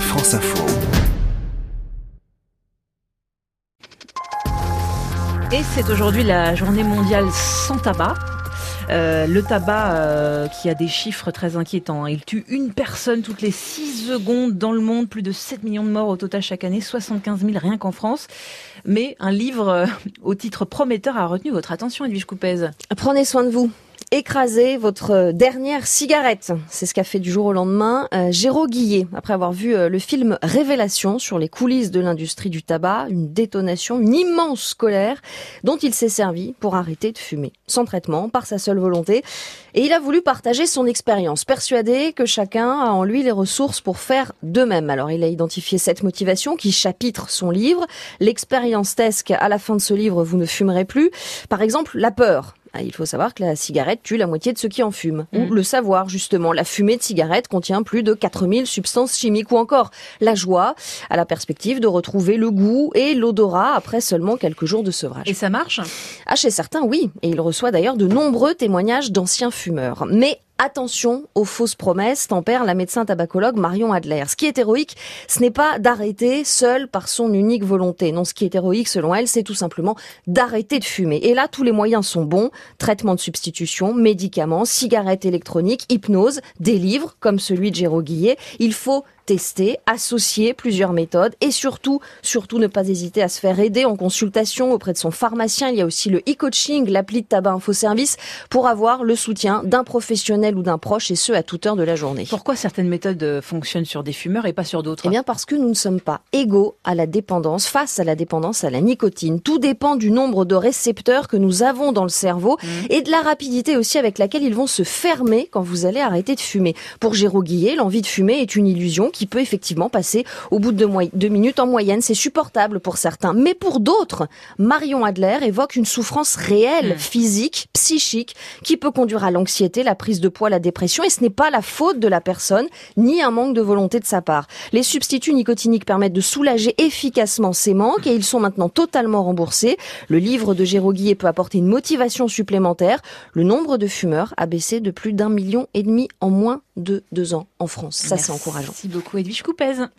France Info. Et c'est aujourd'hui la journée mondiale sans tabac. Euh, le tabac euh, qui a des chiffres très inquiétants. Il tue une personne toutes les 6 secondes dans le monde, plus de 7 millions de morts au total chaque année, 75 000 rien qu'en France. Mais un livre euh, au titre prometteur a retenu votre attention, Edwige Coupez. Prenez soin de vous écraser votre dernière cigarette. C'est ce qu'a fait du jour au lendemain euh, Géraud Guillet, après avoir vu euh, le film Révélation sur les coulisses de l'industrie du tabac, une détonation, une immense colère dont il s'est servi pour arrêter de fumer, sans traitement, par sa seule volonté. Et il a voulu partager son expérience, persuadé que chacun a en lui les ressources pour faire de même. Alors il a identifié cette motivation qui chapitre son livre. L'expérience tesque, à la fin de ce livre, vous ne fumerez plus. Par exemple, la peur il faut savoir que la cigarette tue la moitié de ceux qui en fument. Ou mm. le savoir, justement, la fumée de cigarette contient plus de 4000 substances chimiques. Ou encore la joie à la perspective de retrouver le goût et l'odorat après seulement quelques jours de sevrage. Et ça marche? Ah, chez certains, oui. Et il reçoit d'ailleurs de nombreux témoignages d'anciens fumeurs. Mais Attention aux fausses promesses, tempère la médecin tabacologue Marion Adler. Ce qui est héroïque, ce n'est pas d'arrêter seul par son unique volonté. Non, ce qui est héroïque selon elle, c'est tout simplement d'arrêter de fumer. Et là, tous les moyens sont bons. Traitement de substitution, médicaments, cigarettes électroniques, hypnose, des livres comme celui de Géraud Guillet. Il faut tester, associer plusieurs méthodes et surtout, surtout ne pas hésiter à se faire aider en consultation auprès de son pharmacien. Il y a aussi le e-coaching, l'appli de tabac info service pour avoir le soutien d'un professionnel ou d'un proche et ce à toute heure de la journée. Pourquoi certaines méthodes euh, fonctionnent sur des fumeurs et pas sur d'autres? Eh bien parce que nous ne sommes pas égaux à la dépendance, face à la dépendance à la nicotine. Tout dépend du nombre de récepteurs que nous avons dans le cerveau mmh. et de la rapidité aussi avec laquelle ils vont se fermer quand vous allez arrêter de fumer. Pour Géraud Guillet, l'envie de fumer est une illusion qui peut effectivement passer au bout de deux, minutes en moyenne. C'est supportable pour certains. Mais pour d'autres, Marion Adler évoque une souffrance réelle, hmm. physique, psychique, qui peut conduire à l'anxiété, la prise de poids, la dépression. Et ce n'est pas la faute de la personne, ni un manque de volonté de sa part. Les substituts nicotiniques permettent de soulager efficacement ces manques et ils sont maintenant totalement remboursés. Le livre de Géraud peut apporter une motivation supplémentaire. Le nombre de fumeurs a baissé de plus d'un million et demi en moins de deux ans en France. Ça, c'est encourageant. Merci beaucoup, Edwige Coupez.